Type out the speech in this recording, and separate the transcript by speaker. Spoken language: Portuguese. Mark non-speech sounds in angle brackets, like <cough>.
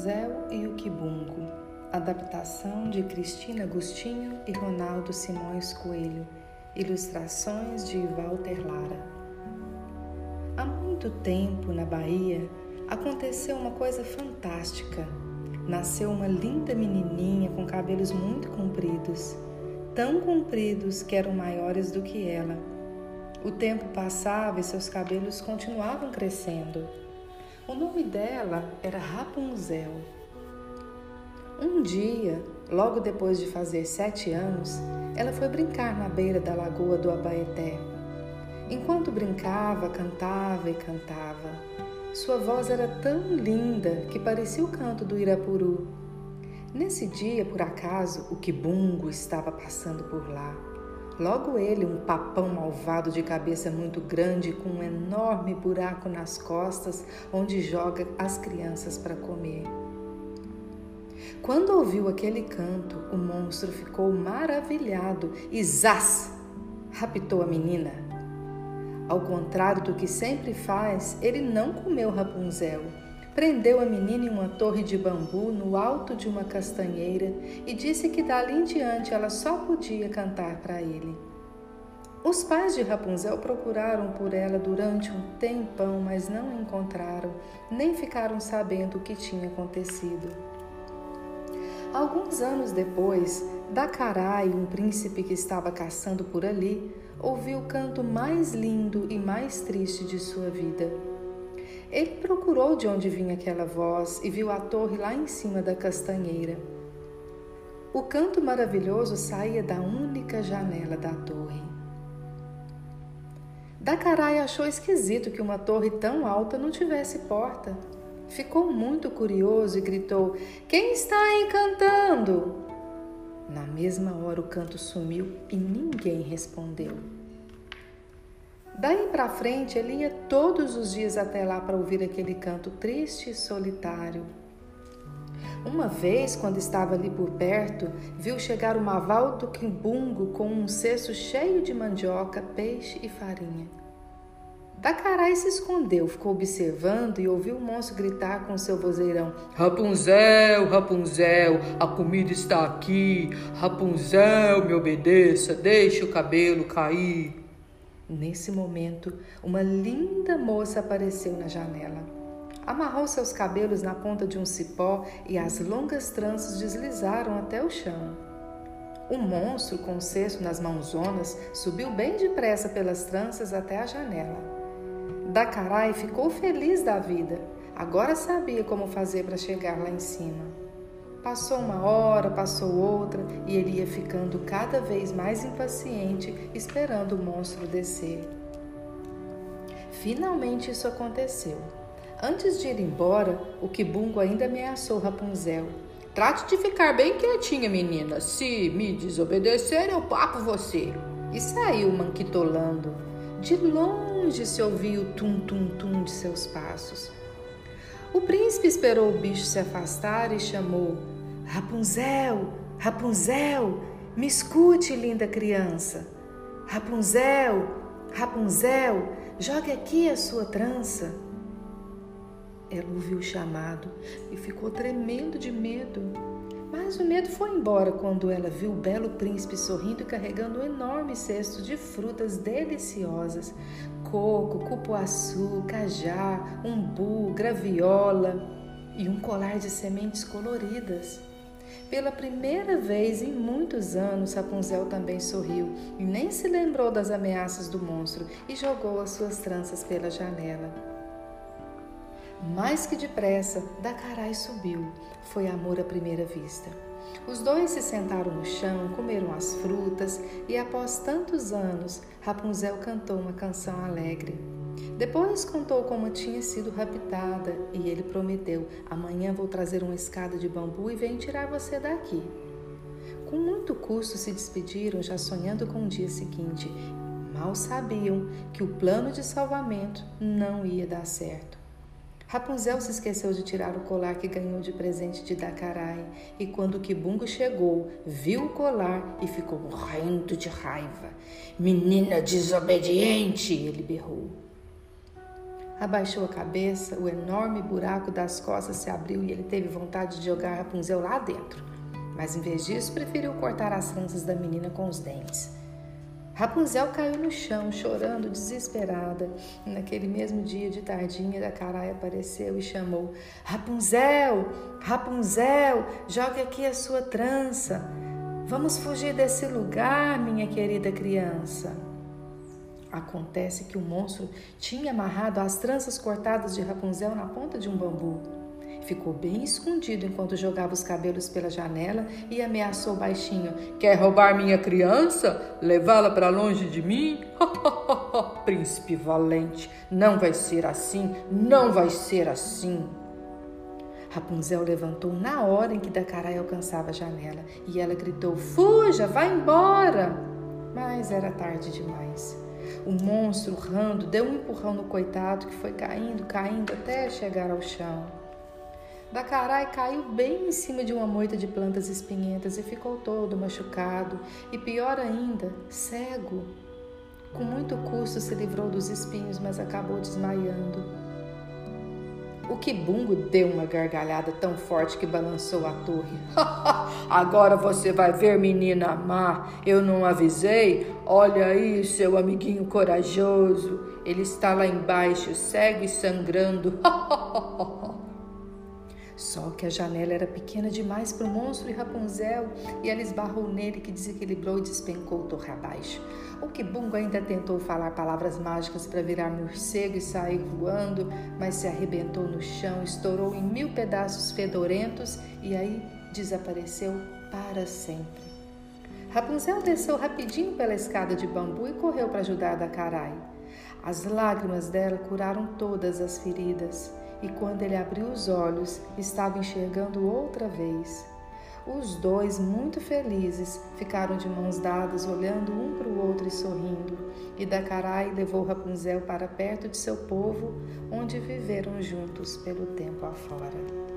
Speaker 1: Rapunzel e o Quibungo. Adaptação de Cristina Agostinho e Ronaldo Simões Coelho. Ilustrações de Walter Lara. Há muito tempo, na Bahia, aconteceu uma coisa fantástica. Nasceu uma linda menininha com cabelos muito compridos, tão compridos que eram maiores do que ela. O tempo passava e seus cabelos continuavam crescendo. O nome dela era Rapunzel. Um dia, logo depois de fazer sete anos, ela foi brincar na beira da lagoa do Abaeté. Enquanto brincava, cantava e cantava. Sua voz era tão linda que parecia o canto do Irapuru. Nesse dia, por acaso, o Quibungo estava passando por lá. Logo ele, um papão malvado de cabeça muito grande, com um enorme buraco nas costas, onde joga as crianças para comer. Quando ouviu aquele canto, o monstro ficou maravilhado e zás! raptou a menina. Ao contrário do que sempre faz, ele não comeu Rapunzel prendeu a menina em uma torre de bambu no alto de uma castanheira e disse que dali em diante ela só podia cantar para ele. Os pais de Rapunzel procuraram por ela durante um tempão, mas não a encontraram, nem ficaram sabendo o que tinha acontecido. Alguns anos depois, Dacarai, um príncipe que estava caçando por ali, ouviu o canto mais lindo e mais triste de sua vida. Ele procurou de onde vinha aquela voz e viu a torre lá em cima da castanheira. O canto maravilhoso saía da única janela da torre. Dacarai achou esquisito que uma torre tão alta não tivesse porta. Ficou muito curioso e gritou: Quem está aí cantando? Na mesma hora o canto sumiu e ninguém respondeu. Daí para frente, ele ia todos os dias até lá para ouvir aquele canto triste e solitário. Uma vez, quando estava ali por perto, viu chegar o maval do quimbungo com um cesto cheio de mandioca, peixe e farinha. Dacarai se escondeu, ficou observando e ouviu o monstro gritar com seu vozeirão: Rapunzel, Rapunzel, a comida está aqui. Rapunzel, me obedeça, deixe o cabelo cair. Nesse momento, uma linda moça apareceu na janela. Amarrou seus cabelos na ponta de um cipó e as longas tranças deslizaram até o chão. O monstro, com o cesto nas mãozonas, subiu bem depressa pelas tranças até a janela. Dacarai ficou feliz da vida. Agora sabia como fazer para chegar lá em cima. Passou uma hora, passou outra e ele ia ficando cada vez mais impaciente, esperando o monstro descer. Finalmente isso aconteceu. Antes de ir embora, o Kibungo ainda ameaçou Rapunzel. Trate de ficar bem quietinha, menina. Se me desobedecer, eu papo você. E saiu manquitolando. De longe se ouvia o tum-tum-tum de seus passos. O príncipe esperou o bicho se afastar e chamou: Rapunzel, Rapunzel, me escute, linda criança. Rapunzel, Rapunzel, jogue aqui a sua trança. Ela ouviu o chamado e ficou tremendo de medo. Mas o medo foi embora quando ela viu o belo príncipe sorrindo e carregando um enorme cesto de frutas deliciosas: coco, cupuaçu, cajá, umbu, graviola e um colar de sementes coloridas. Pela primeira vez em muitos anos, Rapunzel também sorriu e nem se lembrou das ameaças do monstro e jogou as suas tranças pela janela. Mais que depressa, Dacarai subiu. Foi amor à primeira vista. Os dois se sentaram no chão, comeram as frutas e, após tantos anos, Rapunzel cantou uma canção alegre. Depois contou como tinha sido raptada e ele prometeu: Amanhã vou trazer uma escada de bambu e venho tirar você daqui. Com muito custo se despediram, já sonhando com o dia seguinte. Mal sabiam que o plano de salvamento não ia dar certo. Rapunzel se esqueceu de tirar o colar que ganhou de presente de Dacarai e quando Kibungo chegou, viu o colar e ficou morrendo de raiva. Menina desobediente! ele berrou. Abaixou a cabeça, o enorme buraco das costas se abriu e ele teve vontade de jogar Rapunzel lá dentro. Mas em vez disso, preferiu cortar as tranças da menina com os dentes. Rapunzel caiu no chão, chorando, desesperada. Naquele mesmo dia de tardinha, da carai apareceu e chamou: Rapunzel, Rapunzel, jogue aqui a sua trança. Vamos fugir desse lugar, minha querida criança. Acontece que o monstro tinha amarrado as tranças cortadas de Rapunzel na ponta de um bambu. Ficou bem escondido enquanto jogava os cabelos pela janela e ameaçou baixinho: Quer roubar minha criança? Levá-la para longe de mim? <laughs> Príncipe valente, não vai ser assim, não vai ser assim. Rapunzel levantou na hora em que Dacarai alcançava a janela e ela gritou: Fuja, vá embora! Mas era tarde demais. O monstro, rando, deu um empurrão no coitado que foi caindo, caindo até chegar ao chão. Dacarai caiu bem em cima de uma moita de plantas espinhentas e ficou todo machucado e, pior ainda, cego. Com muito custo se livrou dos espinhos, mas acabou desmaiando. O Kibungo deu uma gargalhada tão forte que balançou a torre. <laughs> Agora você vai ver, menina má. Eu não avisei? Olha aí, seu amiguinho corajoso. Ele está lá embaixo, cego e sangrando. <laughs> Só que a janela era pequena demais para o monstro e Rapunzel e ela esbarrou nele que desequilibrou e despencou torre abaixo. O Kibungo ainda tentou falar palavras mágicas para virar morcego e sair voando, mas se arrebentou no chão, estourou em mil pedaços fedorentos e aí desapareceu para sempre. Rapunzel desceu rapidinho pela escada de bambu e correu para ajudar a Dacarai. As lágrimas dela curaram todas as feridas e quando ele abriu os olhos, estava enxergando outra vez. Os dois, muito felizes, ficaram de mãos dadas, olhando um para o outro e sorrindo. E Dacarai levou Rapunzel para perto de seu povo, onde viveram juntos pelo tempo afora.